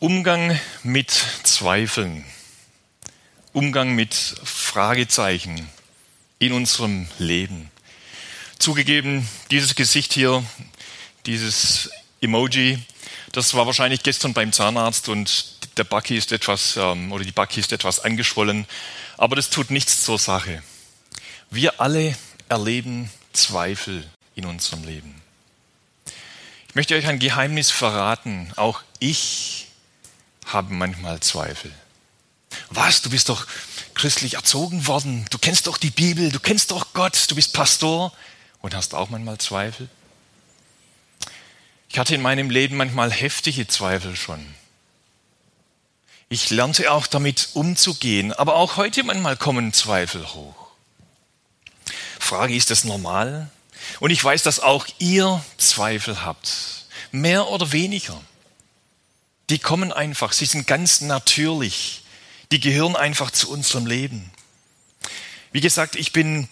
Umgang mit Zweifeln, Umgang mit Fragezeichen in unserem Leben. Zugegeben, dieses Gesicht hier, dieses Emoji, das war wahrscheinlich gestern beim Zahnarzt und der Backi ist etwas ähm, oder die Backi ist etwas angeschwollen, aber das tut nichts zur Sache. Wir alle erleben Zweifel in unserem Leben. Ich möchte euch ein Geheimnis verraten. Auch ich haben manchmal Zweifel. Was, du bist doch christlich erzogen worden, du kennst doch die Bibel, du kennst doch Gott, du bist Pastor und hast auch manchmal Zweifel? Ich hatte in meinem Leben manchmal heftige Zweifel schon. Ich lernte auch damit umzugehen, aber auch heute manchmal kommen Zweifel hoch. Frage, ist das normal? Und ich weiß, dass auch ihr Zweifel habt, mehr oder weniger die kommen einfach, sie sind ganz natürlich, die gehören einfach zu unserem Leben. Wie gesagt, ich bin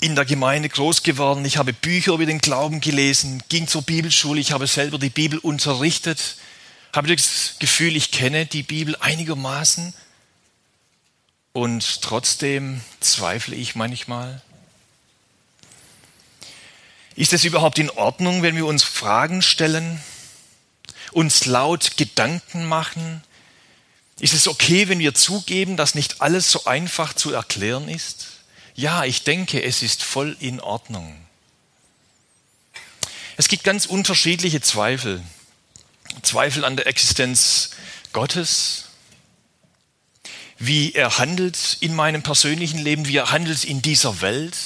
in der Gemeinde groß geworden, ich habe Bücher über den Glauben gelesen, ging zur Bibelschule, ich habe selber die Bibel unterrichtet, habe das Gefühl, ich kenne die Bibel einigermaßen und trotzdem zweifle ich manchmal. Ist es überhaupt in Ordnung, wenn wir uns Fragen stellen? Uns laut Gedanken machen? Ist es okay, wenn wir zugeben, dass nicht alles so einfach zu erklären ist? Ja, ich denke, es ist voll in Ordnung. Es gibt ganz unterschiedliche Zweifel. Zweifel an der Existenz Gottes, wie er handelt in meinem persönlichen Leben, wie er handelt in dieser Welt.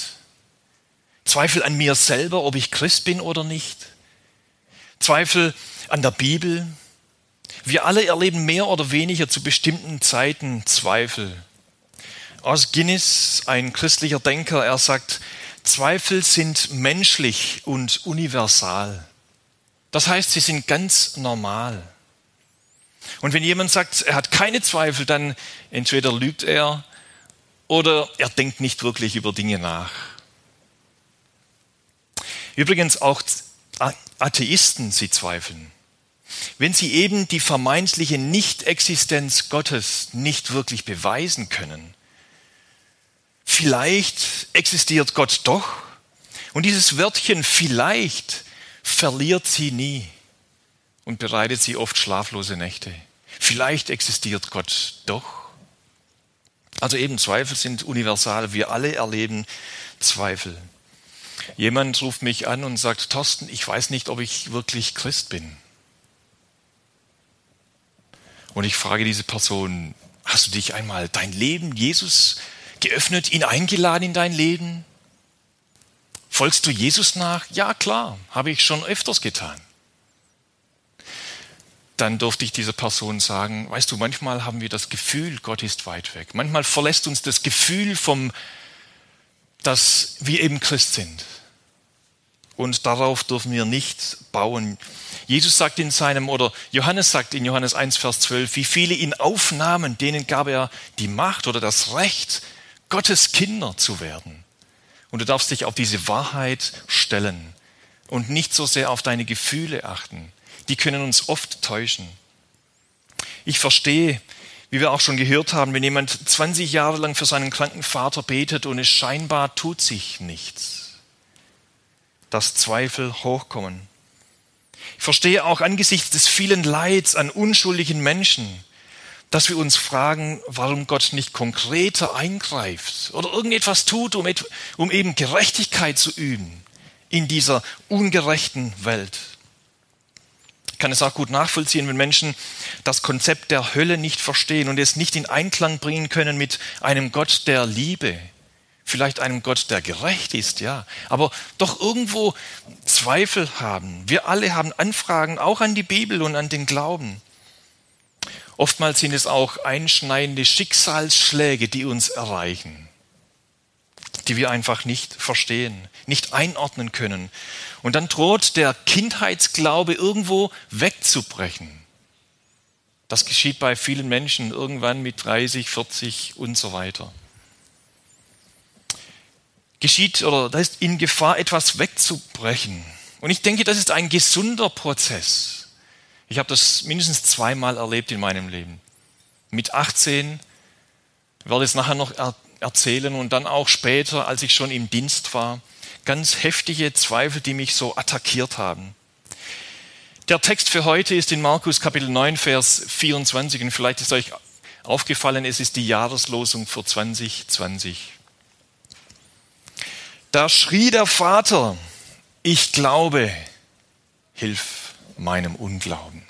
Zweifel an mir selber, ob ich Christ bin oder nicht. Zweifel an der Bibel. Wir alle erleben mehr oder weniger zu bestimmten Zeiten Zweifel. Aus Guinness, ein christlicher Denker, er sagt, Zweifel sind menschlich und universal. Das heißt, sie sind ganz normal. Und wenn jemand sagt, er hat keine Zweifel, dann entweder lügt er oder er denkt nicht wirklich über Dinge nach. Übrigens auch Atheisten, sie zweifeln wenn sie eben die vermeintliche Nichtexistenz Gottes nicht wirklich beweisen können. Vielleicht existiert Gott doch und dieses Wörtchen vielleicht verliert sie nie und bereitet sie oft schlaflose Nächte. Vielleicht existiert Gott doch. Also eben Zweifel sind universal. Wir alle erleben Zweifel. Jemand ruft mich an und sagt, Thorsten, ich weiß nicht, ob ich wirklich Christ bin. Und ich frage diese Person, hast du dich einmal dein Leben Jesus geöffnet, ihn eingeladen in dein Leben? Folgst du Jesus nach? Ja, klar, habe ich schon öfters getan. Dann durfte ich dieser Person sagen, weißt du, manchmal haben wir das Gefühl, Gott ist weit weg. Manchmal verlässt uns das Gefühl vom, dass wir eben Christ sind. Und darauf dürfen wir nicht bauen. Jesus sagt in seinem, oder Johannes sagt in Johannes 1, Vers 12, wie viele ihn aufnahmen, denen gab er die Macht oder das Recht, Gottes Kinder zu werden. Und du darfst dich auf diese Wahrheit stellen und nicht so sehr auf deine Gefühle achten. Die können uns oft täuschen. Ich verstehe, wie wir auch schon gehört haben, wenn jemand 20 Jahre lang für seinen kranken Vater betet und es scheinbar tut sich nichts, dass Zweifel hochkommen. Ich verstehe auch angesichts des vielen Leids an unschuldigen Menschen, dass wir uns fragen, warum Gott nicht konkreter eingreift oder irgendetwas tut, um, um eben Gerechtigkeit zu üben in dieser ungerechten Welt. Ich kann es auch gut nachvollziehen, wenn Menschen das Konzept der Hölle nicht verstehen und es nicht in Einklang bringen können mit einem Gott der Liebe, vielleicht einem Gott, der gerecht ist, ja, aber doch irgendwo Zweifel haben. Wir alle haben Anfragen auch an die Bibel und an den Glauben. Oftmals sind es auch einschneidende Schicksalsschläge, die uns erreichen, die wir einfach nicht verstehen, nicht einordnen können. Und dann droht der Kindheitsglaube irgendwo wegzubrechen. Das geschieht bei vielen Menschen irgendwann mit 30, 40 und so weiter geschieht oder da ist in Gefahr, etwas wegzubrechen. Und ich denke, das ist ein gesunder Prozess. Ich habe das mindestens zweimal erlebt in meinem Leben. Mit 18 werde es nachher noch erzählen und dann auch später, als ich schon im Dienst war, ganz heftige Zweifel, die mich so attackiert haben. Der Text für heute ist in Markus Kapitel 9, Vers 24 und vielleicht ist euch aufgefallen, es ist die Jahreslosung für 2020. Da schrie der Vater, ich glaube, hilf meinem Unglauben.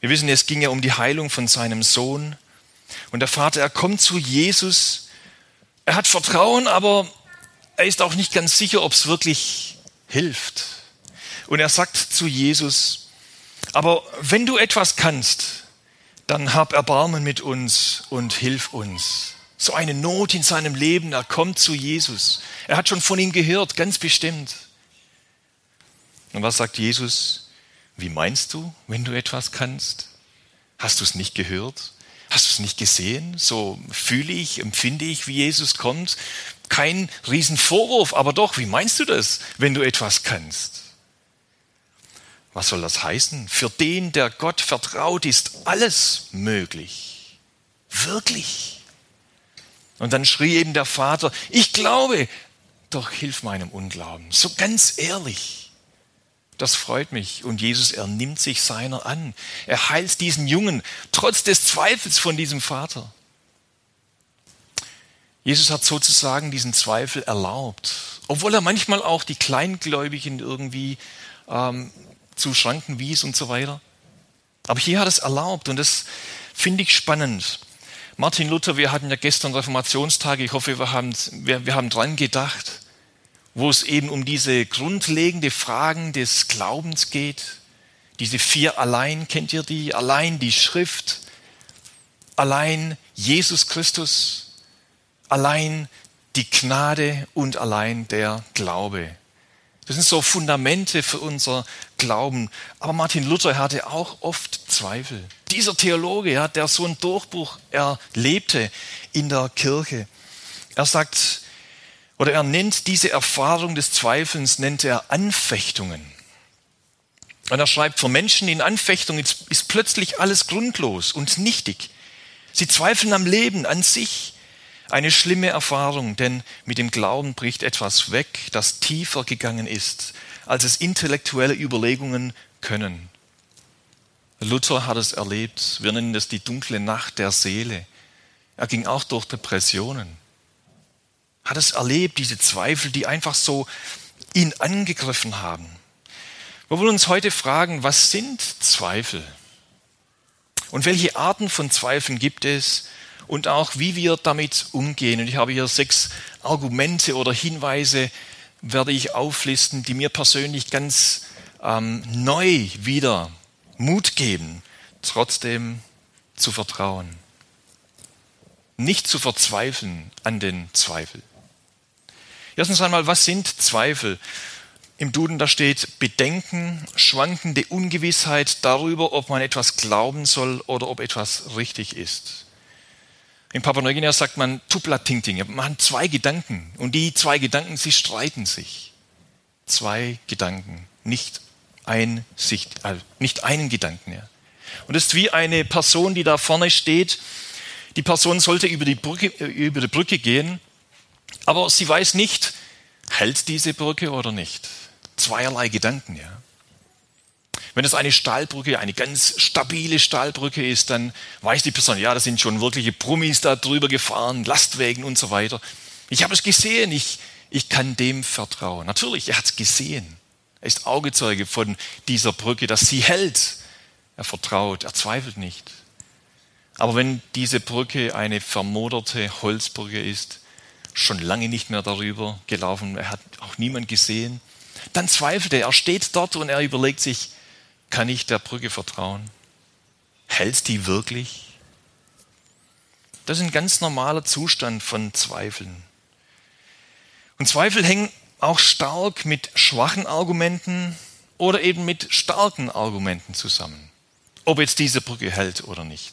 Wir wissen, es ging ja um die Heilung von seinem Sohn. Und der Vater, er kommt zu Jesus. Er hat Vertrauen, aber er ist auch nicht ganz sicher, ob es wirklich hilft. Und er sagt zu Jesus, aber wenn du etwas kannst, dann hab Erbarmen mit uns und hilf uns. So eine Not in seinem Leben, er kommt zu Jesus. Er hat schon von ihm gehört, ganz bestimmt. Und was sagt Jesus? Wie meinst du, wenn du etwas kannst? Hast du es nicht gehört? Hast du es nicht gesehen? So fühle ich, empfinde ich, wie Jesus kommt. Kein Riesenvorwurf, aber doch, wie meinst du das, wenn du etwas kannst? Was soll das heißen? Für den, der Gott vertraut, ist alles möglich. Wirklich. Und dann schrie eben der Vater, ich glaube, doch hilf meinem Unglauben. So ganz ehrlich. Das freut mich. Und Jesus, er nimmt sich seiner an. Er heilt diesen Jungen, trotz des Zweifels von diesem Vater. Jesus hat sozusagen diesen Zweifel erlaubt, obwohl er manchmal auch die Kleingläubigen irgendwie ähm, zu Schranken wies und so weiter. Aber hier hat es erlaubt und das finde ich spannend. Martin Luther, wir hatten ja gestern Reformationstag, ich hoffe, wir haben, wir, wir haben dran gedacht, wo es eben um diese grundlegende Fragen des Glaubens geht. Diese vier allein, kennt ihr die? Allein die Schrift, allein Jesus Christus, allein die Gnade und allein der Glaube. Das sind so Fundamente für unser Glauben. Aber Martin Luther hatte auch oft Zweifel. Dieser Theologe, ja, der so einen Durchbruch erlebte in der Kirche. Er sagt, oder er nennt diese Erfahrung des Zweifelns, nennt er Anfechtungen. Und er schreibt, für Menschen in Anfechtung ist, plötzlich alles grundlos und nichtig. Sie zweifeln am Leben, an sich, eine schlimme Erfahrung, denn mit dem Glauben bricht etwas weg, das tiefer gegangen ist, als es intellektuelle Überlegungen können. Luther hat es erlebt. Wir nennen das die dunkle Nacht der Seele. Er ging auch durch Depressionen. Hat es erlebt, diese Zweifel, die einfach so ihn angegriffen haben. Wir wollen uns heute fragen, was sind Zweifel? Und welche Arten von Zweifeln gibt es? und auch wie wir damit umgehen. Und ich habe hier sechs Argumente oder Hinweise, werde ich auflisten, die mir persönlich ganz ähm, neu wieder Mut geben, trotzdem zu vertrauen. Nicht zu verzweifeln an den Zweifel. Erstens einmal, was sind Zweifel? Im Duden da steht Bedenken, schwankende Ungewissheit darüber, ob man etwas glauben soll oder ob etwas richtig ist. In Papua-Neuguinea sagt man Tupla Tingting. Man hat zwei Gedanken und die zwei Gedanken, sie streiten sich. Zwei Gedanken, nicht ein Sicht, also nicht einen Gedanken. Ja. Und es ist wie eine Person, die da vorne steht. Die Person sollte über die Brücke, äh, über die Brücke gehen, aber sie weiß nicht, hält diese Brücke oder nicht. Zweierlei Gedanken, ja. Wenn es eine Stahlbrücke, eine ganz stabile Stahlbrücke ist, dann weiß die Person, ja, da sind schon wirkliche Brummis da drüber gefahren, Lastwägen und so weiter. Ich habe es gesehen, ich, ich kann dem vertrauen. Natürlich, er hat es gesehen. Er ist Augezeuge von dieser Brücke, dass sie hält. Er vertraut, er zweifelt nicht. Aber wenn diese Brücke eine vermoderte Holzbrücke ist, schon lange nicht mehr darüber gelaufen, er hat auch niemand gesehen, dann zweifelt er. Er steht dort und er überlegt sich, kann ich der Brücke vertrauen? Hält die wirklich? Das ist ein ganz normaler Zustand von Zweifeln. Und Zweifel hängen auch stark mit schwachen Argumenten oder eben mit starken Argumenten zusammen. Ob jetzt diese Brücke hält oder nicht.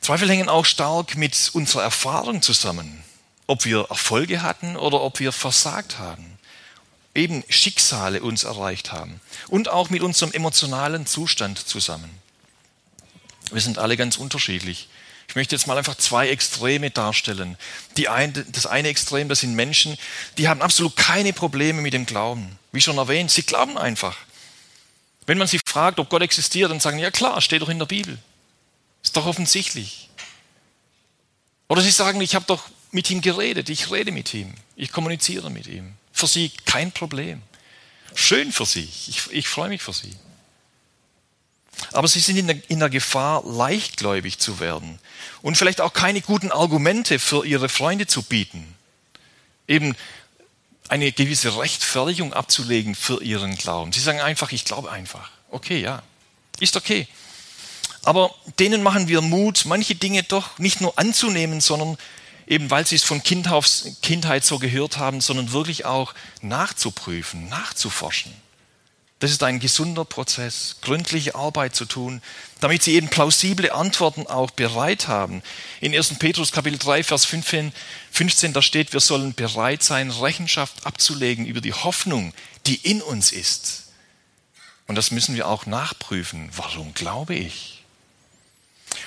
Zweifel hängen auch stark mit unserer Erfahrung zusammen. Ob wir Erfolge hatten oder ob wir versagt haben eben Schicksale uns erreicht haben und auch mit unserem emotionalen Zustand zusammen. Wir sind alle ganz unterschiedlich. Ich möchte jetzt mal einfach zwei Extreme darstellen. Die ein, das eine Extrem, das sind Menschen, die haben absolut keine Probleme mit dem Glauben. Wie schon erwähnt, sie glauben einfach. Wenn man sie fragt, ob Gott existiert, dann sagen, ja klar, steht doch in der Bibel. Ist doch offensichtlich. Oder sie sagen, ich habe doch mit ihm geredet, ich rede mit ihm, ich kommuniziere mit ihm. Für sie kein Problem. Schön für sie, ich, ich freue mich für sie. Aber sie sind in der, in der Gefahr, leichtgläubig zu werden und vielleicht auch keine guten Argumente für ihre Freunde zu bieten. Eben eine gewisse Rechtfertigung abzulegen für ihren Glauben. Sie sagen einfach, ich glaube einfach. Okay, ja, ist okay. Aber denen machen wir Mut, manche Dinge doch nicht nur anzunehmen, sondern eben weil sie es von Kindheit so gehört haben, sondern wirklich auch nachzuprüfen, nachzuforschen. Das ist ein gesunder Prozess, gründliche Arbeit zu tun, damit sie eben plausible Antworten auch bereit haben. In 1. Petrus Kapitel 3, Vers 15, 15, da steht, wir sollen bereit sein, Rechenschaft abzulegen über die Hoffnung, die in uns ist. Und das müssen wir auch nachprüfen. Warum glaube ich?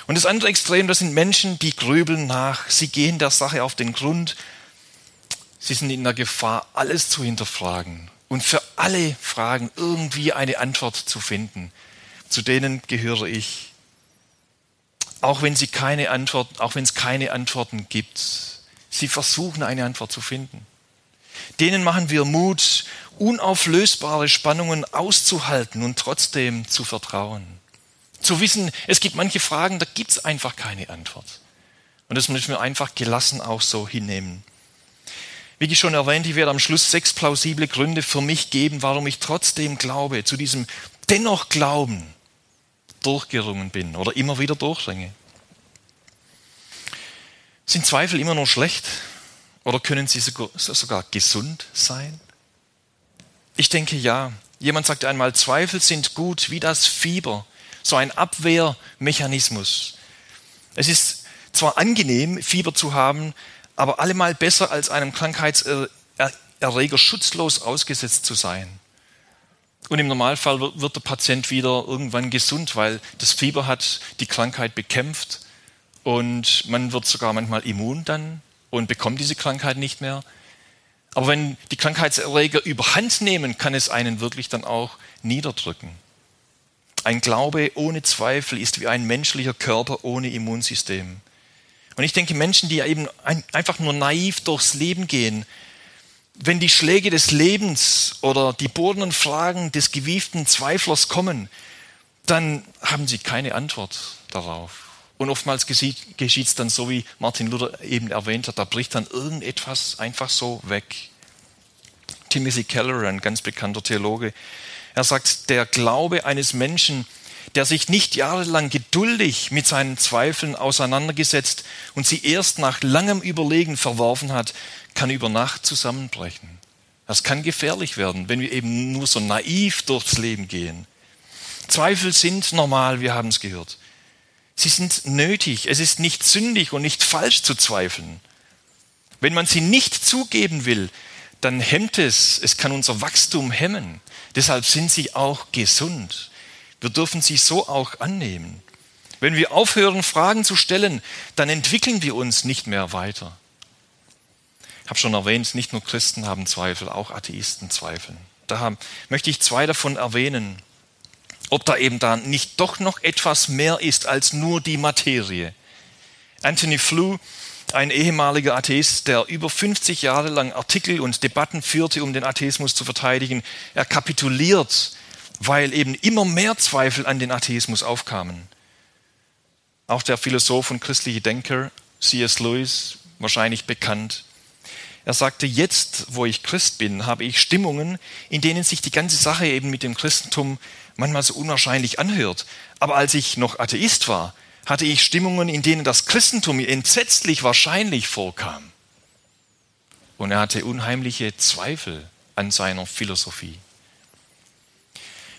Und das andere Extrem, das sind Menschen, die grübeln nach. Sie gehen der Sache auf den Grund. Sie sind in der Gefahr, alles zu hinterfragen und für alle Fragen irgendwie eine Antwort zu finden. Zu denen gehöre ich. Auch wenn sie keine Antwort, auch wenn es keine Antworten gibt, sie versuchen eine Antwort zu finden. Denen machen wir Mut, unauflösbare Spannungen auszuhalten und trotzdem zu vertrauen. Zu wissen, es gibt manche Fragen, da gibt es einfach keine Antwort. Und das müssen wir einfach gelassen auch so hinnehmen. Wie ich schon erwähnt, ich werde am Schluss sechs plausible Gründe für mich geben, warum ich trotzdem glaube, zu diesem dennoch Glauben durchgerungen bin oder immer wieder durchringe. Sind Zweifel immer nur schlecht oder können sie sogar gesund sein? Ich denke ja. Jemand sagte einmal, Zweifel sind gut wie das Fieber, so ein Abwehrmechanismus. Es ist zwar angenehm, Fieber zu haben, aber allemal besser als einem Krankheitserreger schutzlos ausgesetzt zu sein. Und im Normalfall wird der Patient wieder irgendwann gesund, weil das Fieber hat die Krankheit bekämpft und man wird sogar manchmal immun dann und bekommt diese Krankheit nicht mehr. Aber wenn die Krankheitserreger überhand nehmen, kann es einen wirklich dann auch niederdrücken. Ein Glaube ohne Zweifel ist wie ein menschlicher Körper ohne Immunsystem. Und ich denke, Menschen, die eben einfach nur naiv durchs Leben gehen, wenn die Schläge des Lebens oder die bohrenden Fragen des gewieften Zweiflers kommen, dann haben sie keine Antwort darauf. Und oftmals geschieht es dann so, wie Martin Luther eben erwähnt hat, da bricht dann irgendetwas einfach so weg. Timothy Keller, ein ganz bekannter Theologe, er sagt, der Glaube eines Menschen der sich nicht jahrelang geduldig mit seinen Zweifeln auseinandergesetzt und sie erst nach langem Überlegen verworfen hat, kann über Nacht zusammenbrechen. Das kann gefährlich werden, wenn wir eben nur so naiv durchs Leben gehen. Zweifel sind normal, wir haben es gehört. Sie sind nötig. Es ist nicht sündig und nicht falsch zu zweifeln. Wenn man sie nicht zugeben will, dann hemmt es, es kann unser Wachstum hemmen. Deshalb sind sie auch gesund. Wir dürfen sie so auch annehmen. Wenn wir aufhören, Fragen zu stellen, dann entwickeln wir uns nicht mehr weiter. Ich habe schon erwähnt, nicht nur Christen haben Zweifel, auch Atheisten zweifeln. Da möchte ich zwei davon erwähnen. Ob da eben da nicht doch noch etwas mehr ist als nur die Materie. Anthony Flew, ein ehemaliger Atheist, der über 50 Jahre lang Artikel und Debatten führte, um den Atheismus zu verteidigen, er kapituliert weil eben immer mehr Zweifel an den Atheismus aufkamen. Auch der Philosoph und christliche Denker C.S. Lewis, wahrscheinlich bekannt, er sagte, jetzt, wo ich Christ bin, habe ich Stimmungen, in denen sich die ganze Sache eben mit dem Christentum manchmal so unwahrscheinlich anhört. Aber als ich noch Atheist war, hatte ich Stimmungen, in denen das Christentum mir entsetzlich wahrscheinlich vorkam. Und er hatte unheimliche Zweifel an seiner Philosophie.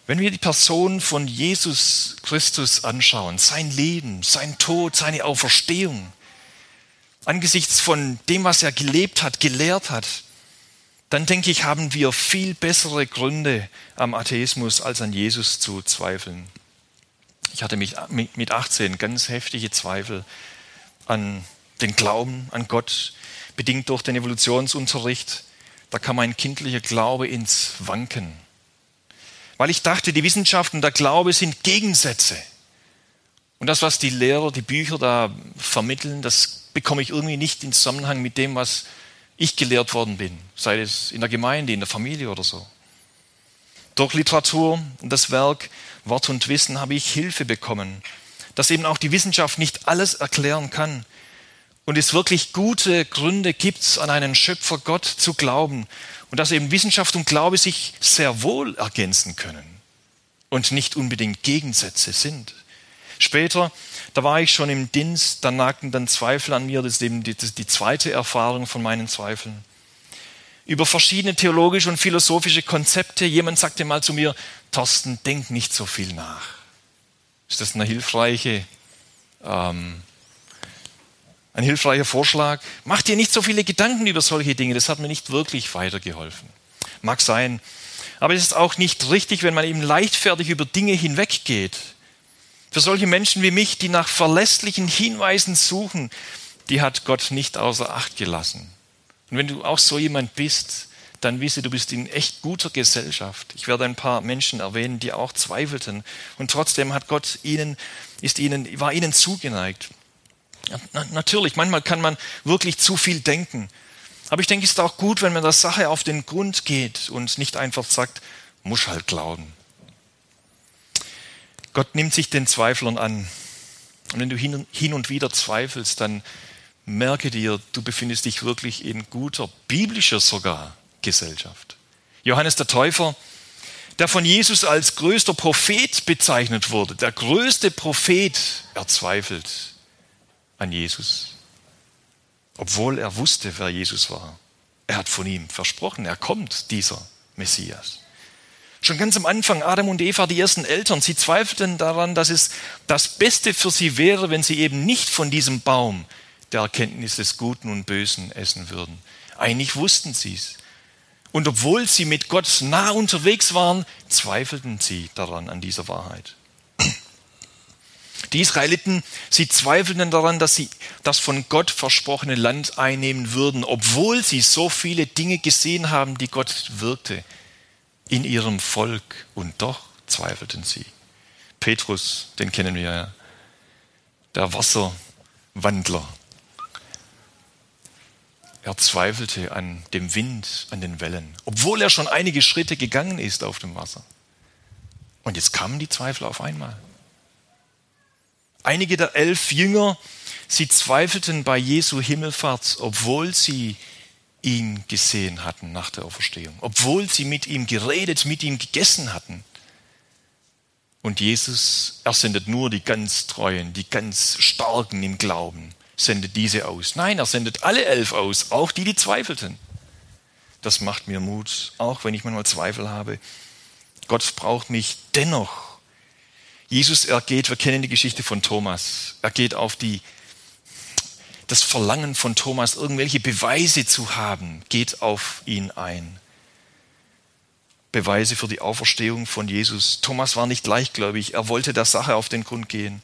Wenn wir die Person von Jesus Christus anschauen, sein Leben, sein Tod, seine Auferstehung, angesichts von dem, was er gelebt hat, gelehrt hat, dann denke ich, haben wir viel bessere Gründe am Atheismus als an Jesus zu zweifeln. Ich hatte mich mit 18 ganz heftige Zweifel an den Glauben an Gott, bedingt durch den Evolutionsunterricht. Da kam mein kindlicher Glaube ins Wanken. Weil ich dachte, die Wissenschaft und der Glaube sind Gegensätze. Und das, was die Lehrer, die Bücher da vermitteln, das bekomme ich irgendwie nicht in Zusammenhang mit dem, was ich gelehrt worden bin, sei es in der Gemeinde, in der Familie oder so. Durch Literatur und das Werk Wort und Wissen habe ich Hilfe bekommen, dass eben auch die Wissenschaft nicht alles erklären kann und es wirklich gute Gründe gibt, an einen Schöpfer Gott zu glauben und dass eben Wissenschaft und Glaube sich sehr wohl ergänzen können und nicht unbedingt Gegensätze sind. Später, da war ich schon im Dienst, da nagten dann Zweifel an mir, das ist eben die, die zweite Erfahrung von meinen Zweifeln. Über verschiedene theologische und philosophische Konzepte. Jemand sagte mal zu mir, Thorsten, denk nicht so viel nach. Ist das eine hilfreiche, ähm, ein hilfreicher Vorschlag? Mach dir nicht so viele Gedanken über solche Dinge, das hat mir nicht wirklich weitergeholfen. Mag sein, aber es ist auch nicht richtig, wenn man eben leichtfertig über Dinge hinweggeht für solche Menschen wie mich, die nach verlässlichen Hinweisen suchen, die hat Gott nicht außer Acht gelassen. Und wenn du auch so jemand bist, dann wisse, du bist in echt guter Gesellschaft. Ich werde ein paar Menschen erwähnen, die auch zweifelten. Und trotzdem hat Gott ihnen, ist ihnen, war ihnen zugeneigt. Na, natürlich, manchmal kann man wirklich zu viel denken. Aber ich denke, es ist auch gut, wenn man der Sache auf den Grund geht und nicht einfach sagt, muss halt glauben. Gott nimmt sich den Zweiflern an. Und wenn du hin und wieder zweifelst, dann merke dir, du befindest dich wirklich in guter, biblischer sogar Gesellschaft. Johannes der Täufer, der von Jesus als größter Prophet bezeichnet wurde, der größte Prophet, er zweifelt an Jesus, obwohl er wusste, wer Jesus war. Er hat von ihm versprochen, er kommt, dieser Messias. Schon ganz am Anfang, Adam und Eva, die ersten Eltern, sie zweifelten daran, dass es das Beste für sie wäre, wenn sie eben nicht von diesem Baum der Erkenntnis des Guten und Bösen essen würden. Eigentlich wussten sie es. Und obwohl sie mit Gott nah unterwegs waren, zweifelten sie daran, an dieser Wahrheit. Die Israeliten, sie zweifelten daran, dass sie das von Gott versprochene Land einnehmen würden, obwohl sie so viele Dinge gesehen haben, die Gott wirkte in ihrem Volk und doch zweifelten sie. Petrus, den kennen wir ja, der Wasserwandler. Er zweifelte an dem Wind, an den Wellen, obwohl er schon einige Schritte gegangen ist auf dem Wasser. Und jetzt kamen die Zweifel auf einmal. Einige der elf Jünger, sie zweifelten bei Jesu Himmelfahrt, obwohl sie ihn gesehen hatten nach der Auferstehung, obwohl sie mit ihm geredet, mit ihm gegessen hatten. Und Jesus, er sendet nur die ganz Treuen, die ganz Starken im Glauben, sendet diese aus. Nein, er sendet alle elf aus, auch die, die zweifelten. Das macht mir Mut, auch wenn ich manchmal Zweifel habe. Gott braucht mich dennoch. Jesus, er geht, wir kennen die Geschichte von Thomas, er geht auf die das Verlangen von Thomas, irgendwelche Beweise zu haben, geht auf ihn ein. Beweise für die Auferstehung von Jesus. Thomas war nicht leichtgläubig, er wollte der Sache auf den Grund gehen.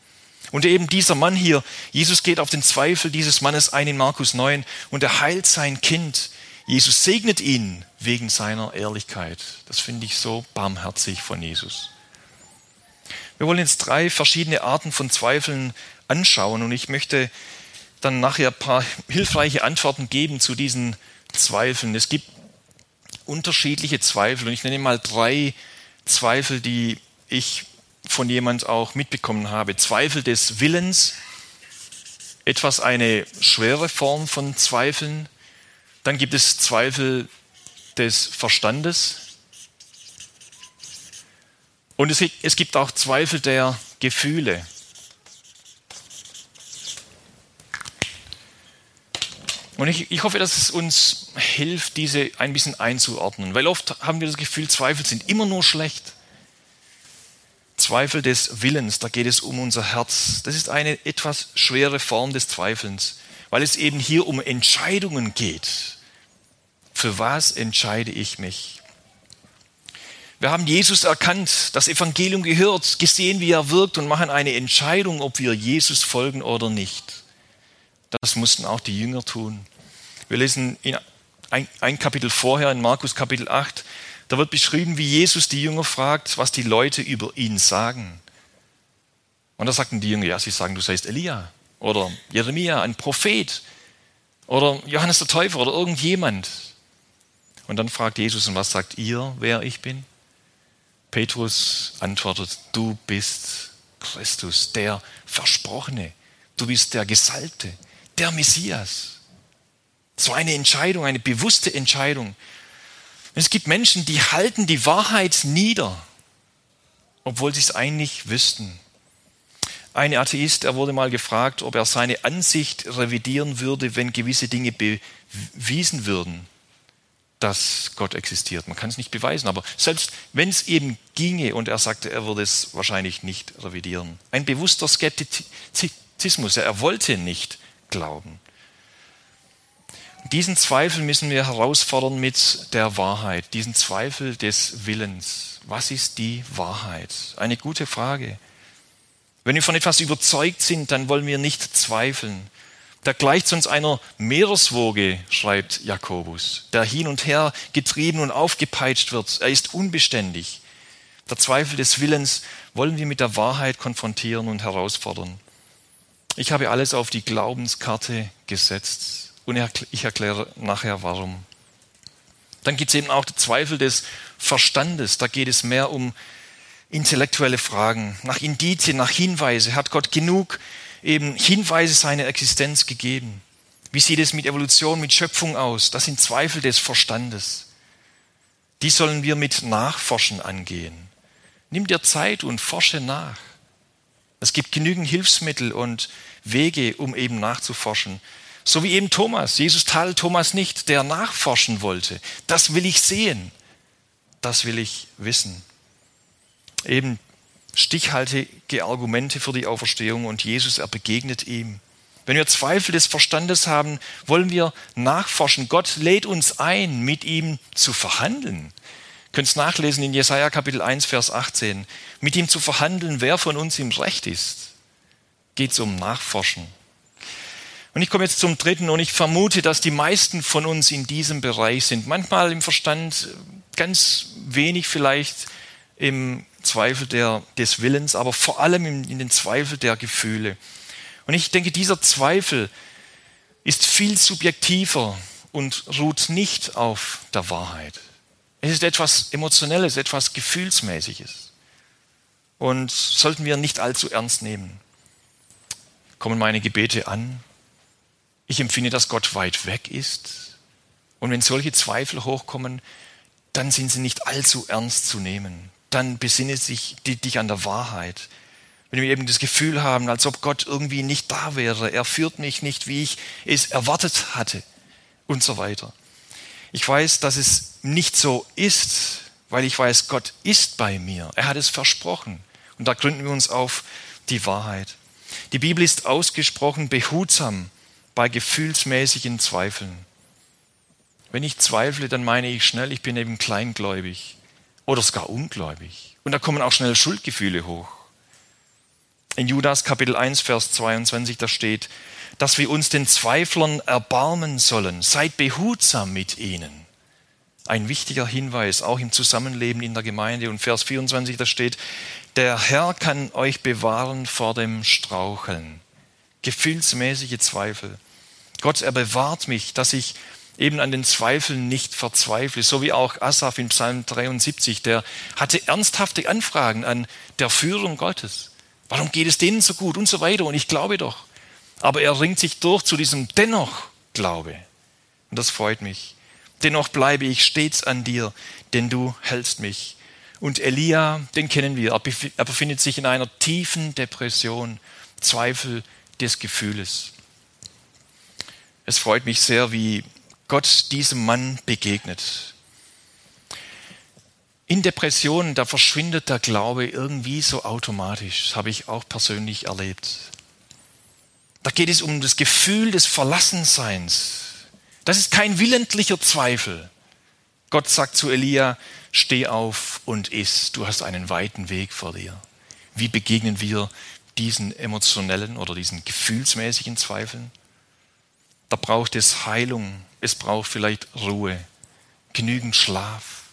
Und eben dieser Mann hier, Jesus geht auf den Zweifel dieses Mannes ein in Markus 9 und er heilt sein Kind. Jesus segnet ihn wegen seiner Ehrlichkeit. Das finde ich so barmherzig von Jesus. Wir wollen jetzt drei verschiedene Arten von Zweifeln anschauen und ich möchte dann nachher ein paar hilfreiche Antworten geben zu diesen Zweifeln. Es gibt unterschiedliche Zweifel und ich nenne mal drei Zweifel, die ich von jemand auch mitbekommen habe. Zweifel des Willens, etwas eine schwere Form von Zweifeln. Dann gibt es Zweifel des Verstandes. Und es gibt auch Zweifel der Gefühle. Und ich, ich hoffe, dass es uns hilft, diese ein bisschen einzuordnen, weil oft haben wir das Gefühl, Zweifel sind immer nur schlecht. Zweifel des Willens, da geht es um unser Herz. Das ist eine etwas schwere Form des Zweifelns, weil es eben hier um Entscheidungen geht. Für was entscheide ich mich? Wir haben Jesus erkannt, das Evangelium gehört, gesehen, wie er wirkt und machen eine Entscheidung, ob wir Jesus folgen oder nicht. Das mussten auch die Jünger tun. Wir lesen in ein, ein Kapitel vorher, in Markus Kapitel 8, da wird beschrieben, wie Jesus die Jünger fragt, was die Leute über ihn sagen. Und da sagten die Jünger, ja, sie sagen, du seist Elia oder Jeremia, ein Prophet oder Johannes der Täufer oder irgendjemand. Und dann fragt Jesus, und was sagt ihr, wer ich bin? Petrus antwortet, du bist Christus, der Versprochene. Du bist der Gesalbte, der Messias. So eine Entscheidung, eine bewusste Entscheidung. Es gibt Menschen, die halten die Wahrheit nieder, obwohl sie es eigentlich wüssten. Ein Atheist, er wurde mal gefragt, ob er seine Ansicht revidieren würde, wenn gewisse Dinge bewiesen würden, dass Gott existiert. Man kann es nicht beweisen, aber selbst wenn es eben ginge und er sagte, er würde es wahrscheinlich nicht revidieren. Ein bewusster Skeptizismus, er wollte nicht glauben. Diesen Zweifel müssen wir herausfordern mit der Wahrheit, diesen Zweifel des Willens. Was ist die Wahrheit? Eine gute Frage. Wenn wir von etwas überzeugt sind, dann wollen wir nicht zweifeln. Da gleicht uns einer Meereswoge, schreibt Jakobus, der hin und her getrieben und aufgepeitscht wird. Er ist unbeständig. Der Zweifel des Willens wollen wir mit der Wahrheit konfrontieren und herausfordern. Ich habe alles auf die Glaubenskarte gesetzt und ich erkläre nachher warum. Dann gibt es eben auch den Zweifel des Verstandes. Da geht es mehr um intellektuelle Fragen, nach Indizien, nach Hinweise. Hat Gott genug eben Hinweise seiner Existenz gegeben? Wie sieht es mit Evolution, mit Schöpfung aus? Das sind Zweifel des Verstandes. Die sollen wir mit Nachforschen angehen. Nimm dir Zeit und forsche nach. Es gibt genügend Hilfsmittel und Wege, um eben nachzuforschen. So wie eben Thomas. Jesus tadelt Thomas nicht, der nachforschen wollte. Das will ich sehen. Das will ich wissen eben stichhaltige Argumente für die Auferstehung und Jesus, er begegnet ihm. Wenn wir Zweifel des Verstandes haben, wollen wir nachforschen. Gott lädt uns ein, mit ihm zu verhandeln. Ihr könnt es nachlesen in Jesaja Kapitel 1, Vers 18. Mit ihm zu verhandeln, wer von uns im Recht ist. Geht es um Nachforschen. Und ich komme jetzt zum dritten und ich vermute, dass die meisten von uns in diesem Bereich sind. Manchmal im Verstand ganz wenig vielleicht im Zweifel der, des Willens, aber vor allem in, in den Zweifel der Gefühle. Und ich denke, dieser Zweifel ist viel subjektiver und ruht nicht auf der Wahrheit. Es ist etwas Emotionelles, etwas Gefühlsmäßiges. Und sollten wir nicht allzu ernst nehmen. Kommen meine Gebete an? Ich empfinde, dass Gott weit weg ist. Und wenn solche Zweifel hochkommen, dann sind sie nicht allzu ernst zu nehmen dann besinne sich, dich an der Wahrheit. Wenn wir eben das Gefühl haben, als ob Gott irgendwie nicht da wäre, er führt mich nicht, wie ich es erwartet hatte und so weiter. Ich weiß, dass es nicht so ist, weil ich weiß, Gott ist bei mir. Er hat es versprochen. Und da gründen wir uns auf die Wahrheit. Die Bibel ist ausgesprochen behutsam bei gefühlsmäßigen Zweifeln. Wenn ich zweifle, dann meine ich schnell, ich bin eben kleingläubig oder sogar ungläubig. Und da kommen auch schnell Schuldgefühle hoch. In Judas Kapitel 1, Vers 22, da steht, dass wir uns den Zweiflern erbarmen sollen. Seid behutsam mit ihnen. Ein wichtiger Hinweis, auch im Zusammenleben in der Gemeinde. Und Vers 24, da steht, der Herr kann euch bewahren vor dem Straucheln. Gefühlsmäßige Zweifel. Gott, er bewahrt mich, dass ich eben an den Zweifeln nicht verzweifle, so wie auch Asaf in Psalm 73, der hatte ernsthafte Anfragen an der Führung Gottes. Warum geht es denen so gut und so weiter? Und ich glaube doch. Aber er ringt sich durch zu diesem dennoch Glaube. Und das freut mich. Dennoch bleibe ich stets an dir, denn du hältst mich. Und Elia, den kennen wir, er befindet sich in einer tiefen Depression, Zweifel des Gefühles. Es freut mich sehr, wie Gott diesem Mann begegnet. In Depressionen, da verschwindet der Glaube irgendwie so automatisch. Das habe ich auch persönlich erlebt. Da geht es um das Gefühl des Verlassenseins. Das ist kein willentlicher Zweifel. Gott sagt zu Elia, steh auf und iss, du hast einen weiten Weg vor dir. Wie begegnen wir diesen emotionellen oder diesen gefühlsmäßigen Zweifeln? Da braucht es Heilung, es braucht vielleicht Ruhe, genügend Schlaf,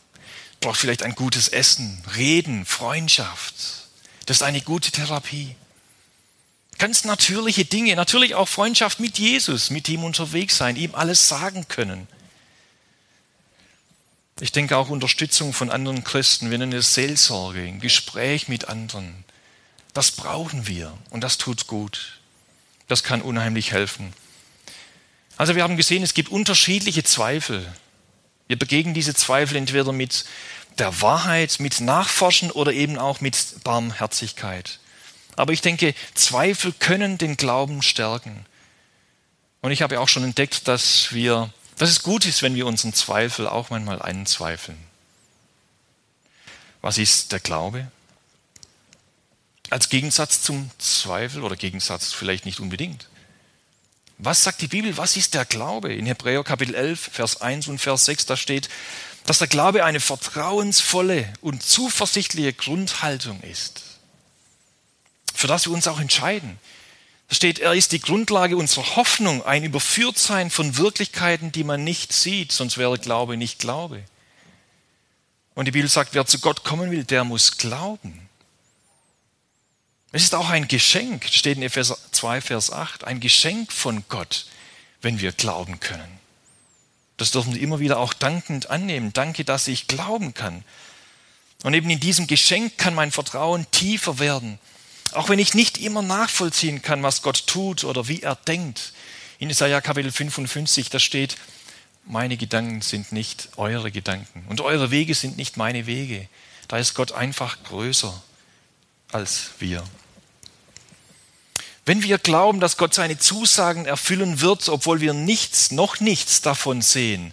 braucht vielleicht ein gutes Essen, Reden, Freundschaft. Das ist eine gute Therapie. Ganz natürliche Dinge, natürlich auch Freundschaft mit Jesus, mit ihm unterwegs sein, ihm alles sagen können. Ich denke auch Unterstützung von anderen Christen, wir nennen es Seelsorge, ein Gespräch mit anderen. Das brauchen wir und das tut gut. Das kann unheimlich helfen. Also wir haben gesehen, es gibt unterschiedliche Zweifel. Wir begegnen diese Zweifel entweder mit der Wahrheit, mit Nachforschen oder eben auch mit Barmherzigkeit. Aber ich denke, Zweifel können den Glauben stärken. Und ich habe auch schon entdeckt, dass wir, dass es gut ist, wenn wir unseren Zweifel auch manchmal anzweifeln. Was ist der Glaube? Als Gegensatz zum Zweifel oder Gegensatz vielleicht nicht unbedingt. Was sagt die Bibel? Was ist der Glaube? In Hebräer Kapitel 11, Vers 1 und Vers 6, da steht, dass der Glaube eine vertrauensvolle und zuversichtliche Grundhaltung ist, für das wir uns auch entscheiden. Da steht, er ist die Grundlage unserer Hoffnung, ein Überführtsein von Wirklichkeiten, die man nicht sieht, sonst wäre Glaube nicht Glaube. Und die Bibel sagt, wer zu Gott kommen will, der muss glauben. Es ist auch ein Geschenk, steht in Epheser 2, Vers 8, ein Geschenk von Gott, wenn wir glauben können. Das dürfen wir immer wieder auch dankend annehmen. Danke, dass ich glauben kann. Und eben in diesem Geschenk kann mein Vertrauen tiefer werden. Auch wenn ich nicht immer nachvollziehen kann, was Gott tut oder wie er denkt. In Isaiah Kapitel 55, da steht, meine Gedanken sind nicht eure Gedanken und eure Wege sind nicht meine Wege. Da ist Gott einfach größer als wir. Wenn wir glauben, dass Gott seine Zusagen erfüllen wird, obwohl wir nichts, noch nichts davon sehen,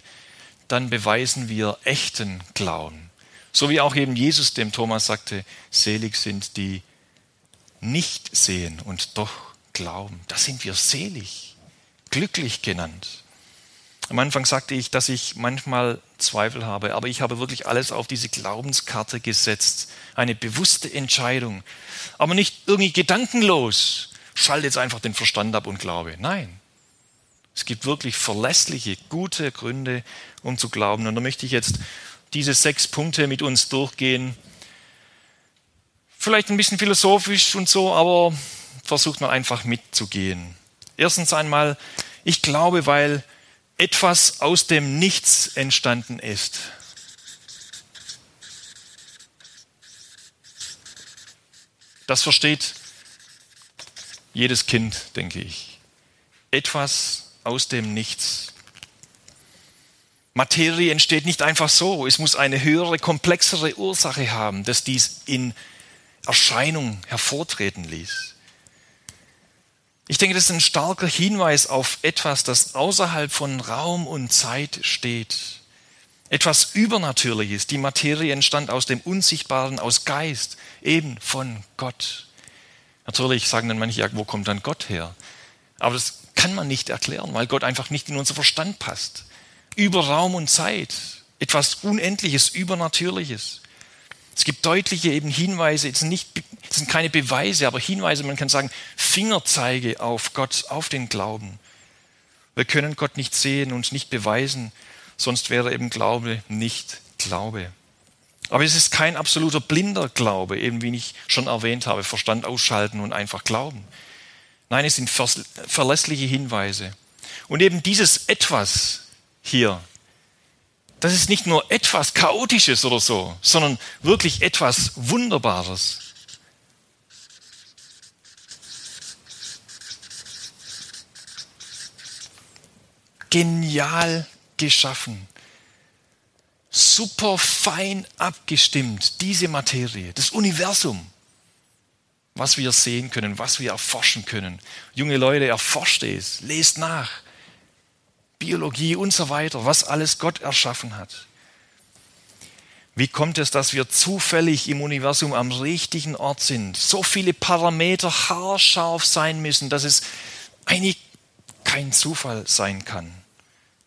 dann beweisen wir echten Glauben. So wie auch eben Jesus dem Thomas sagte, selig sind die nicht sehen und doch glauben. Da sind wir selig, glücklich genannt. Am Anfang sagte ich, dass ich manchmal Zweifel habe, aber ich habe wirklich alles auf diese Glaubenskarte gesetzt. Eine bewusste Entscheidung. Aber nicht irgendwie gedankenlos. Schalte jetzt einfach den Verstand ab und glaube. Nein. Es gibt wirklich verlässliche, gute Gründe, um zu glauben. Und da möchte ich jetzt diese sechs Punkte mit uns durchgehen. Vielleicht ein bisschen philosophisch und so, aber versucht man einfach mitzugehen. Erstens einmal, ich glaube, weil etwas aus dem Nichts entstanden ist. Das versteht jedes Kind, denke ich. Etwas aus dem Nichts. Materie entsteht nicht einfach so. Es muss eine höhere, komplexere Ursache haben, dass dies in Erscheinung hervortreten ließ. Ich denke, das ist ein starker Hinweis auf etwas, das außerhalb von Raum und Zeit steht. Etwas Übernatürliches. Die Materie entstand aus dem Unsichtbaren, aus Geist, eben von Gott. Natürlich sagen dann manche, ja, wo kommt dann Gott her? Aber das kann man nicht erklären, weil Gott einfach nicht in unser Verstand passt. Über Raum und Zeit. Etwas Unendliches, Übernatürliches. Es gibt deutliche eben Hinweise, es sind, nicht, es sind keine Beweise, aber Hinweise, man kann sagen, Fingerzeige auf Gott, auf den Glauben. Wir können Gott nicht sehen und nicht beweisen, sonst wäre eben Glaube nicht Glaube. Aber es ist kein absoluter blinder Glaube, eben wie ich schon erwähnt habe, Verstand ausschalten und einfach glauben. Nein, es sind verlässliche Hinweise. Und eben dieses etwas hier, das ist nicht nur etwas Chaotisches oder so, sondern wirklich etwas Wunderbares. Genial geschaffen. Super fein abgestimmt, diese Materie, das Universum, was wir sehen können, was wir erforschen können. Junge Leute, erforscht es, lest nach. Biologie und so weiter, was alles Gott erschaffen hat. Wie kommt es, dass wir zufällig im Universum am richtigen Ort sind? So viele Parameter haarscharf sein müssen, dass es eigentlich kein Zufall sein kann.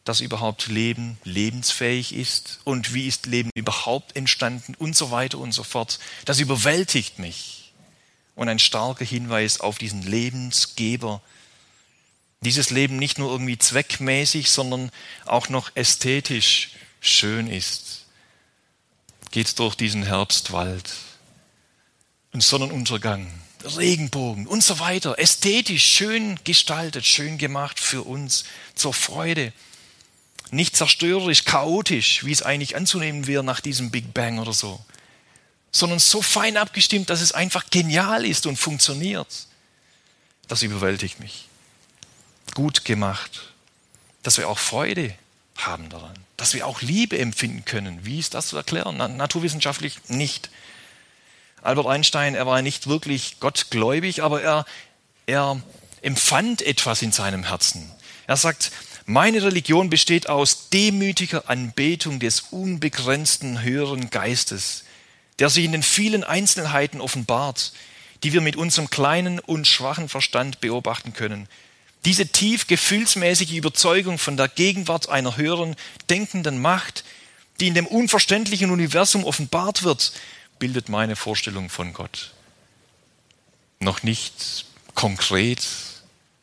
Dass überhaupt Leben lebensfähig ist und wie ist Leben überhaupt entstanden und so weiter und so fort. Das überwältigt mich. Und ein starker Hinweis auf diesen Lebensgeber. Dieses Leben nicht nur irgendwie zweckmäßig, sondern auch noch ästhetisch schön ist. Geht durch diesen Herbstwald. Ein Sonnenuntergang, Regenbogen und so weiter. Ästhetisch schön gestaltet, schön gemacht für uns, zur Freude nicht zerstörerisch, chaotisch, wie es eigentlich anzunehmen wäre nach diesem Big Bang oder so, sondern so fein abgestimmt, dass es einfach genial ist und funktioniert. Das überwältigt mich. Gut gemacht, dass wir auch Freude haben daran, dass wir auch Liebe empfinden können. Wie ist das zu erklären? naturwissenschaftlich nicht. Albert Einstein, er war nicht wirklich gottgläubig, aber er, er empfand etwas in seinem Herzen. Er sagt, meine Religion besteht aus demütiger Anbetung des unbegrenzten höheren Geistes, der sich in den vielen Einzelheiten offenbart, die wir mit unserem kleinen und schwachen Verstand beobachten können. Diese tief gefühlsmäßige Überzeugung von der Gegenwart einer höheren, denkenden Macht, die in dem unverständlichen Universum offenbart wird, bildet meine Vorstellung von Gott. Noch nicht konkret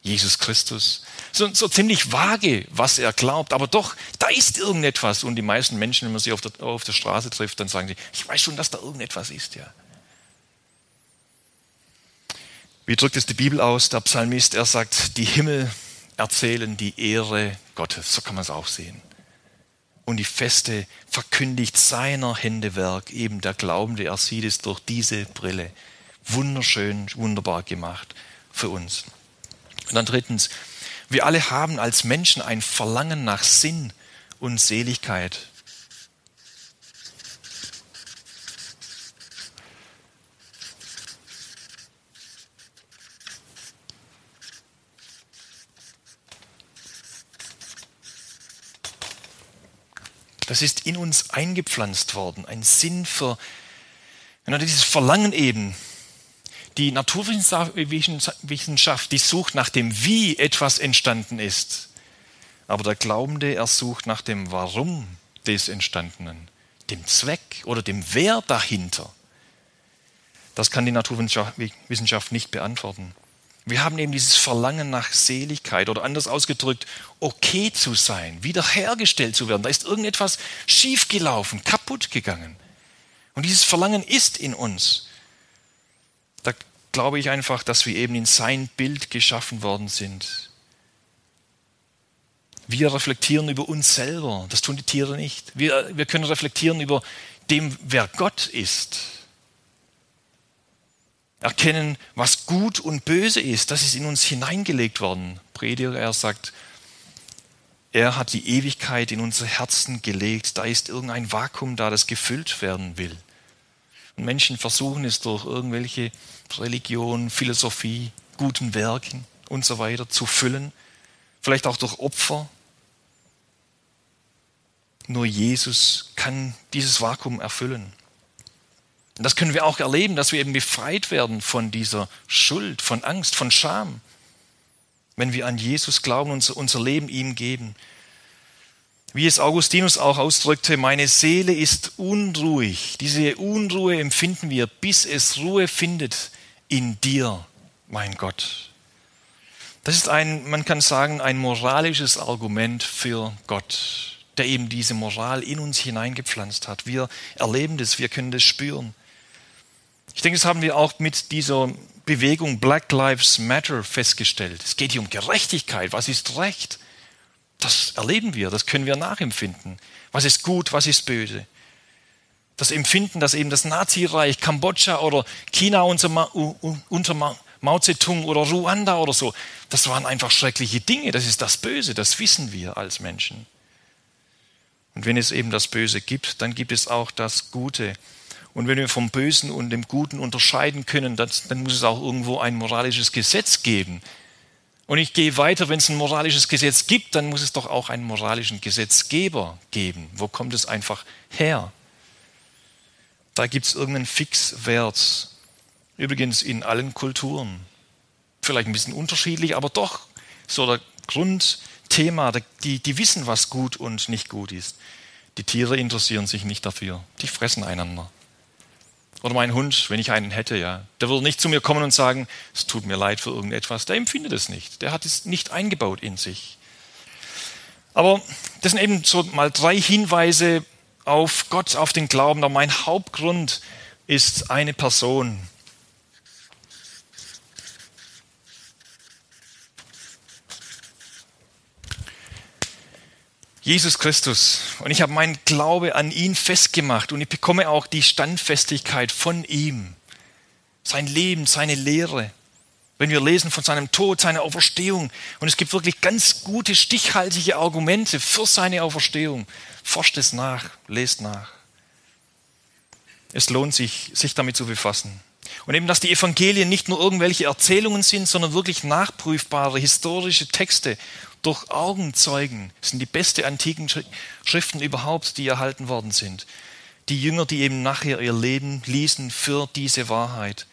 Jesus Christus, so, so ziemlich vage, was er glaubt, aber doch, da ist irgendetwas. Und die meisten Menschen, wenn man sie auf der, auf der Straße trifft, dann sagen sie, ich weiß schon, dass da irgendetwas ist, ja. Wie drückt es die Bibel aus? Der Psalmist, er sagt, die Himmel erzählen die Ehre Gottes. So kann man es auch sehen. Und die Feste verkündigt seiner Hände Werk. Eben der Glaubende, er sieht es durch diese Brille. Wunderschön, wunderbar gemacht für uns. Und dann drittens, wir alle haben als Menschen ein Verlangen nach Sinn und Seligkeit. Das ist in uns eingepflanzt worden, ein Sinn für dieses Verlangen eben, die Naturwissenschaft, die sucht nach dem Wie etwas entstanden ist. Aber der Glaubende, er sucht nach dem Warum des Entstandenen, dem Zweck oder dem Wer dahinter. Das kann die Naturwissenschaft nicht beantworten. Wir haben eben dieses Verlangen nach Seligkeit oder anders ausgedrückt, okay zu sein, wiederhergestellt zu werden. Da ist irgendetwas schiefgelaufen, kaputt gegangen. Und dieses Verlangen ist in uns glaube ich einfach, dass wir eben in sein Bild geschaffen worden sind. Wir reflektieren über uns selber, das tun die Tiere nicht. Wir, wir können reflektieren über dem, wer Gott ist. Erkennen, was gut und böse ist, das ist in uns hineingelegt worden. Prediger, er sagt, er hat die Ewigkeit in unsere Herzen gelegt. Da ist irgendein Vakuum da, das gefüllt werden will. Und Menschen versuchen es durch irgendwelche Religion, Philosophie, guten Werken und so weiter zu füllen, vielleicht auch durch Opfer. Nur Jesus kann dieses Vakuum erfüllen. Und das können wir auch erleben, dass wir eben befreit werden von dieser Schuld, von Angst, von Scham, wenn wir an Jesus glauben und unser Leben ihm geben. Wie es Augustinus auch ausdrückte, meine Seele ist unruhig. Diese Unruhe empfinden wir, bis es Ruhe findet in dir, mein Gott. Das ist ein, man kann sagen, ein moralisches Argument für Gott, der eben diese Moral in uns hineingepflanzt hat. Wir erleben das, wir können das spüren. Ich denke, das haben wir auch mit dieser Bewegung Black Lives Matter festgestellt. Es geht hier um Gerechtigkeit. Was ist Recht? Das erleben wir, das können wir nachempfinden. Was ist gut, was ist böse? das Empfinden, dass eben das Nazireich, Kambodscha oder China unter, Ma, unter Ma, Mao Zedong oder Ruanda oder so, das waren einfach schreckliche Dinge. Das ist das Böse, das wissen wir als Menschen. Und wenn es eben das Böse gibt, dann gibt es auch das Gute. Und wenn wir vom Bösen und dem Guten unterscheiden können, dann, dann muss es auch irgendwo ein moralisches Gesetz geben. Und ich gehe weiter, wenn es ein moralisches Gesetz gibt, dann muss es doch auch einen moralischen Gesetzgeber geben. Wo kommt es einfach her? Da gibt es irgendeinen Fixwert. Übrigens in allen Kulturen. Vielleicht ein bisschen unterschiedlich, aber doch so der Grundtenor Thema. Die, die wissen, was gut und nicht gut ist. Die Tiere interessieren sich nicht dafür. Die fressen einander. Oder mein Hund, wenn ich einen hätte, ja, der würde nicht zu mir kommen und sagen, es tut mir leid für irgendetwas. Der empfindet es nicht. Der hat es nicht eingebaut in sich. Aber das sind eben so mal drei Hinweise auf Gott, auf den Glauben. Aber mein Hauptgrund ist eine Person. Jesus Christus. Und ich habe meinen Glaube an ihn festgemacht und ich bekomme auch die Standfestigkeit von ihm. Sein Leben, seine Lehre. Wenn wir lesen von seinem Tod, seiner Auferstehung. Und es gibt wirklich ganz gute, stichhaltige Argumente für seine Auferstehung. Forscht es nach, lest nach. Es lohnt sich, sich damit zu befassen. Und eben, dass die Evangelien nicht nur irgendwelche Erzählungen sind, sondern wirklich nachprüfbare historische Texte durch Augenzeugen. Das sind die besten antiken Schriften überhaupt, die erhalten worden sind. Die Jünger, die eben nachher ihr Leben ließen für diese Wahrheit.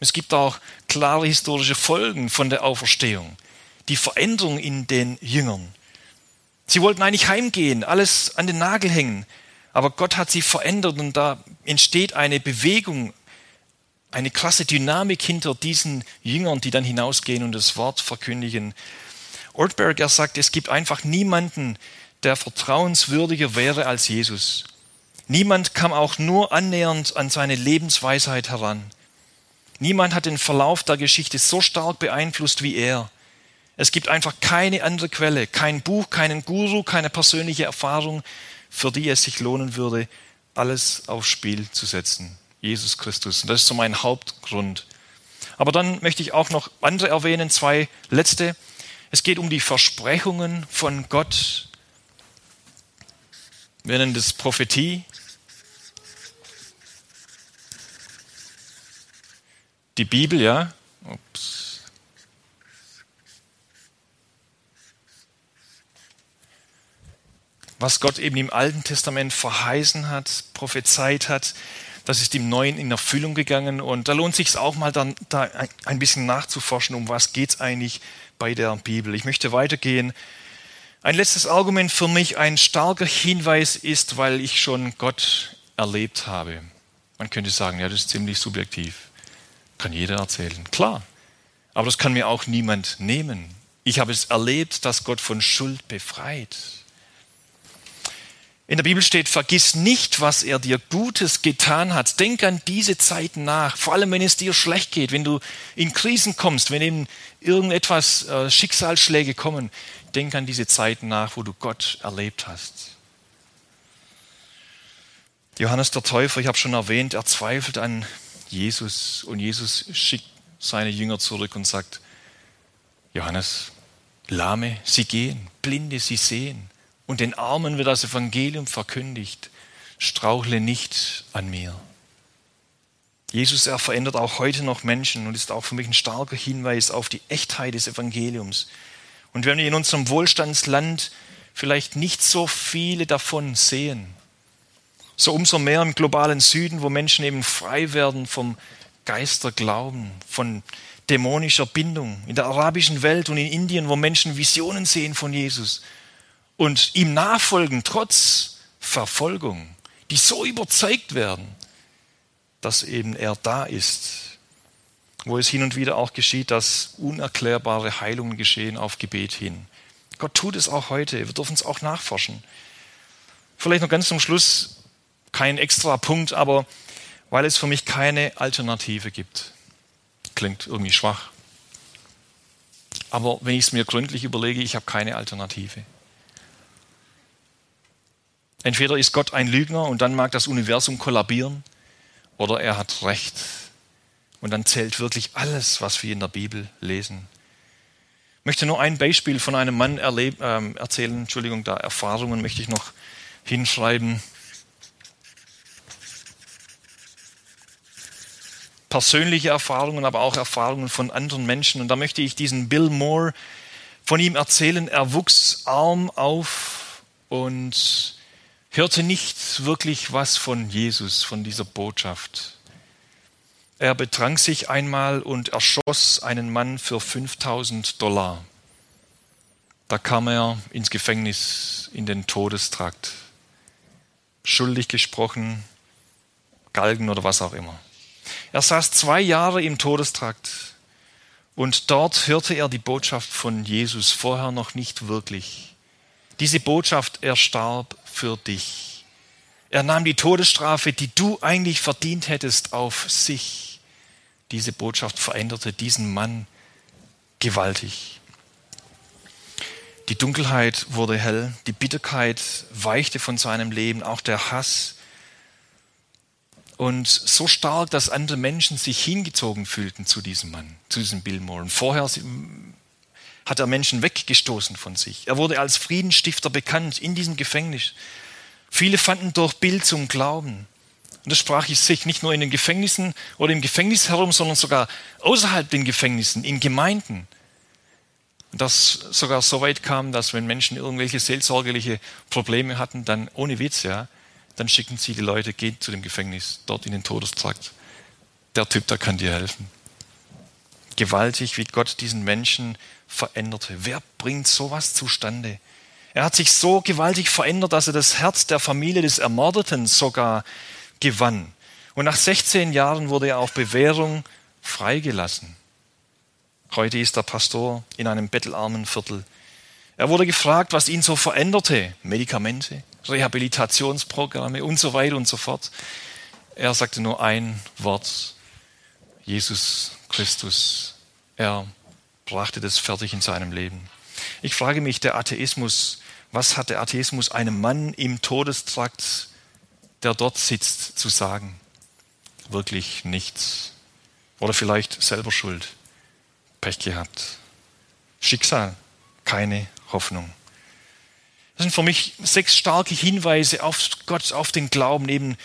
Es gibt auch klare historische Folgen von der Auferstehung. Die Veränderung in den Jüngern. Sie wollten eigentlich heimgehen, alles an den Nagel hängen. Aber Gott hat sie verändert und da entsteht eine Bewegung, eine krasse Dynamik hinter diesen Jüngern, die dann hinausgehen und das Wort verkündigen. Ortberg, sagt, es gibt einfach niemanden, der vertrauenswürdiger wäre als Jesus. Niemand kam auch nur annähernd an seine Lebensweisheit heran. Niemand hat den Verlauf der Geschichte so stark beeinflusst wie er. Es gibt einfach keine andere Quelle, kein Buch, keinen Guru, keine persönliche Erfahrung, für die es sich lohnen würde, alles aufs Spiel zu setzen. Jesus Christus. Und das ist so mein Hauptgrund. Aber dann möchte ich auch noch andere erwähnen, zwei letzte. Es geht um die Versprechungen von Gott. Wir nennen das Prophetie. Die Bibel, ja. Ups. Was Gott eben im Alten Testament verheißen hat, prophezeit hat, das ist im Neuen in Erfüllung gegangen. Und da lohnt sich auch mal dann da ein bisschen nachzuforschen, um was geht es eigentlich bei der Bibel. Ich möchte weitergehen. Ein letztes Argument für mich, ein starker Hinweis ist, weil ich schon Gott erlebt habe. Man könnte sagen, ja, das ist ziemlich subjektiv. Kann jeder erzählen. Klar. Aber das kann mir auch niemand nehmen. Ich habe es erlebt, dass Gott von Schuld befreit. In der Bibel steht, vergiss nicht, was er dir Gutes getan hat. Denk an diese Zeiten nach, vor allem wenn es dir schlecht geht, wenn du in Krisen kommst, wenn eben irgendetwas, äh, Schicksalsschläge kommen. Denk an diese Zeiten nach, wo du Gott erlebt hast. Johannes der Täufer, ich habe schon erwähnt, er zweifelt an Jesus und Jesus schickt seine Jünger zurück und sagt, Johannes, Lahme, sie gehen, Blinde, sie sehen und den Armen wird das Evangelium verkündigt, strauchle nicht an mir. Jesus, er verändert auch heute noch Menschen und ist auch für mich ein starker Hinweis auf die Echtheit des Evangeliums. Und wenn wir in unserem Wohlstandsland vielleicht nicht so viele davon sehen, so umso mehr im globalen Süden, wo Menschen eben frei werden vom Geisterglauben, von dämonischer Bindung, in der arabischen Welt und in Indien, wo Menschen Visionen sehen von Jesus, und ihm nachfolgen trotz Verfolgung, die so überzeugt werden, dass eben er da ist, wo es hin und wieder auch geschieht, dass unerklärbare Heilungen geschehen auf Gebet hin. Gott tut es auch heute, wir dürfen es auch nachforschen. Vielleicht noch ganz zum Schluss kein extra Punkt, aber weil es für mich keine Alternative gibt. Klingt irgendwie schwach. Aber wenn ich es mir gründlich überlege, ich habe keine Alternative. Entweder ist Gott ein Lügner und dann mag das Universum kollabieren, oder er hat Recht. Und dann zählt wirklich alles, was wir in der Bibel lesen. Ich möchte nur ein Beispiel von einem Mann erleb, äh, erzählen. Entschuldigung, da Erfahrungen möchte ich noch hinschreiben. Persönliche Erfahrungen, aber auch Erfahrungen von anderen Menschen. Und da möchte ich diesen Bill Moore von ihm erzählen. Er wuchs arm auf und hörte nicht wirklich was von Jesus, von dieser Botschaft. Er betrank sich einmal und erschoss einen Mann für 5000 Dollar. Da kam er ins Gefängnis, in den Todestrakt. Schuldig gesprochen, Galgen oder was auch immer. Er saß zwei Jahre im Todestrakt und dort hörte er die Botschaft von Jesus vorher noch nicht wirklich. Diese Botschaft, er starb für dich. Er nahm die Todesstrafe, die du eigentlich verdient hättest, auf sich. Diese Botschaft veränderte diesen Mann gewaltig. Die Dunkelheit wurde hell, die Bitterkeit weichte von seinem Leben, auch der Hass. Und so stark, dass andere Menschen sich hingezogen fühlten zu diesem Mann, zu diesem Bill Moore. vorher hat er Menschen weggestoßen von sich. Er wurde als Friedensstifter bekannt in diesem Gefängnis. Viele fanden durch Bill zum Glauben. Und das sprach ich sich nicht nur in den Gefängnissen oder im Gefängnis herum, sondern sogar außerhalb den Gefängnissen, in Gemeinden. Und das sogar so weit kam, dass wenn Menschen irgendwelche seelsorgerliche Probleme hatten, dann ohne Witz, ja, dann schicken sie die Leute, geht zu dem Gefängnis, dort in den Todestrakt. Der Typ, der kann dir helfen. Gewaltig, wie Gott diesen Menschen veränderte. Wer bringt sowas zustande? Er hat sich so gewaltig verändert, dass er das Herz der Familie des Ermordeten sogar gewann. Und nach 16 Jahren wurde er auf Bewährung freigelassen. Heute ist er Pastor in einem bettelarmen Viertel. Er wurde gefragt, was ihn so veränderte. Medikamente, Rehabilitationsprogramme und so weiter und so fort. Er sagte nur ein Wort. Jesus Christus. Er brachte das fertig in seinem Leben. Ich frage mich, der Atheismus, was hat der Atheismus einem Mann im Todestrakt, der dort sitzt, zu sagen? Wirklich nichts. Oder vielleicht selber schuld. Pech gehabt. Schicksal, keine Hoffnung. Das sind für mich sechs starke Hinweise auf Gott, auf den Glauben. Eben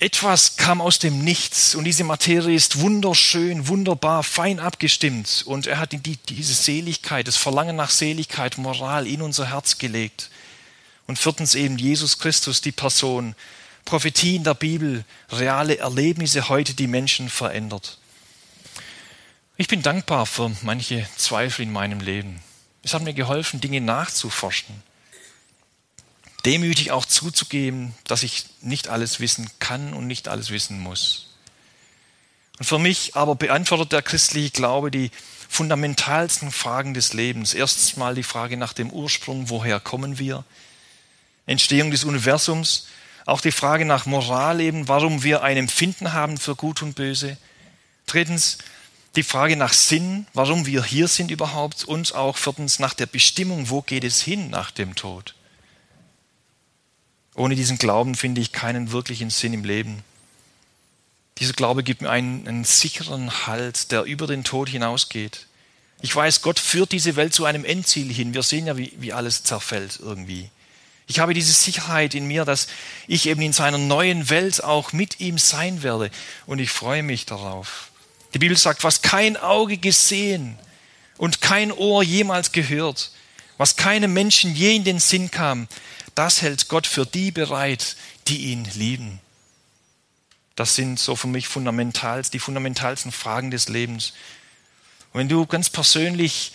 etwas kam aus dem Nichts und diese Materie ist wunderschön, wunderbar, fein abgestimmt. Und er hat die, diese Seligkeit, das Verlangen nach Seligkeit, Moral in unser Herz gelegt. Und viertens eben Jesus Christus, die Person. Prophetie in der Bibel, reale Erlebnisse heute, die Menschen verändert. Ich bin dankbar für manche Zweifel in meinem Leben. Es hat mir geholfen, Dinge nachzuforschen. Demütig auch zuzugeben, dass ich nicht alles wissen kann und nicht alles wissen muss. Und für mich aber beantwortet der christliche Glaube die fundamentalsten Fragen des Lebens. Erstens mal die Frage nach dem Ursprung, woher kommen wir? Entstehung des Universums, auch die Frage nach Moral eben, warum wir ein Empfinden haben für Gut und Böse. Drittens, die Frage nach Sinn, warum wir hier sind überhaupt und auch viertens nach der Bestimmung, wo geht es hin nach dem Tod. Ohne diesen Glauben finde ich keinen wirklichen Sinn im Leben. Dieser Glaube gibt mir einen, einen sicheren Halt, der über den Tod hinausgeht. Ich weiß, Gott führt diese Welt zu einem Endziel hin. Wir sehen ja, wie, wie alles zerfällt irgendwie. Ich habe diese Sicherheit in mir, dass ich eben in seiner neuen Welt auch mit ihm sein werde. Und ich freue mich darauf. Die Bibel sagt, was kein Auge gesehen und kein Ohr jemals gehört, was keinem Menschen je in den Sinn kam, das hält Gott für die bereit, die ihn lieben. Das sind so für mich fundamental, die fundamentalsten Fragen des Lebens. Und wenn du ganz persönlich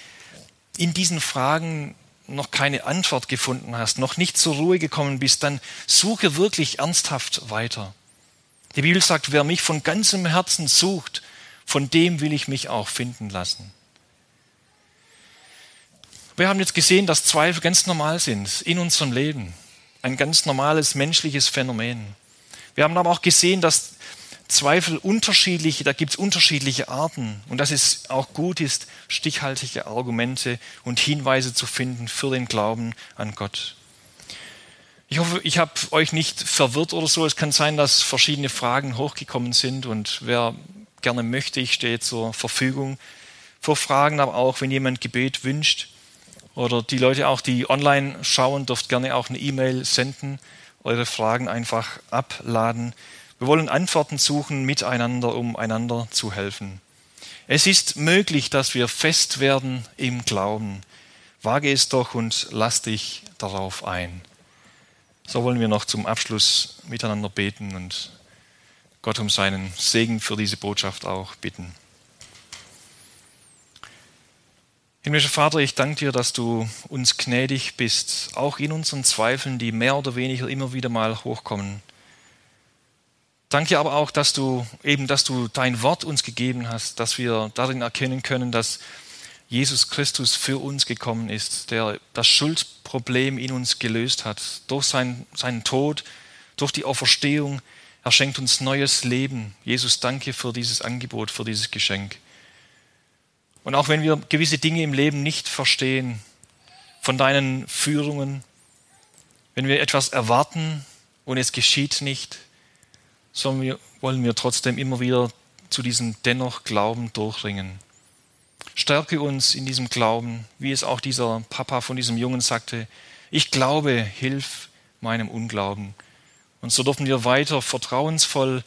in diesen Fragen noch keine Antwort gefunden hast, noch nicht zur Ruhe gekommen bist, dann suche wirklich ernsthaft weiter. Die Bibel sagt, wer mich von ganzem Herzen sucht, von dem will ich mich auch finden lassen. Wir haben jetzt gesehen, dass Zweifel ganz normal sind in unserem Leben. Ein ganz normales menschliches Phänomen. Wir haben aber auch gesehen, dass Zweifel unterschiedliche, da gibt es unterschiedliche Arten und dass es auch gut ist, stichhaltige Argumente und Hinweise zu finden für den Glauben an Gott. Ich hoffe, ich habe euch nicht verwirrt oder so. Es kann sein, dass verschiedene Fragen hochgekommen sind und wer gerne möchte, ich stehe zur Verfügung für Fragen, aber auch wenn jemand Gebet wünscht oder die Leute auch, die online schauen, dürft gerne auch eine E-Mail senden, eure Fragen einfach abladen. Wir wollen Antworten suchen miteinander, um einander zu helfen. Es ist möglich, dass wir fest werden im Glauben. Wage es doch und lass dich darauf ein. So wollen wir noch zum Abschluss miteinander beten und Gott um seinen Segen für diese Botschaft auch bitten. Himmlischer Vater, ich danke dir, dass du uns gnädig bist, auch in unseren Zweifeln, die mehr oder weniger immer wieder mal hochkommen. Danke aber auch, dass du eben, dass du dein Wort uns gegeben hast, dass wir darin erkennen können, dass Jesus Christus für uns gekommen ist, der das Schuldproblem in uns gelöst hat. Durch sein, seinen Tod, durch die Auferstehung, er schenkt uns neues Leben. Jesus, danke für dieses Angebot, für dieses Geschenk. Und auch wenn wir gewisse Dinge im Leben nicht verstehen, von deinen Führungen, wenn wir etwas erwarten und es geschieht nicht, wir, wollen wir trotzdem immer wieder zu diesem dennoch Glauben durchringen. Stärke uns in diesem Glauben, wie es auch dieser Papa von diesem Jungen sagte, ich glaube, hilf meinem Unglauben. Und so dürfen wir weiter vertrauensvoll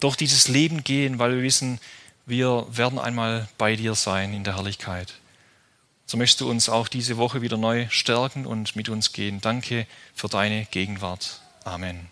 durch dieses Leben gehen, weil wir wissen, wir werden einmal bei dir sein in der Herrlichkeit. So möchtest du uns auch diese Woche wieder neu stärken und mit uns gehen. Danke für deine Gegenwart. Amen.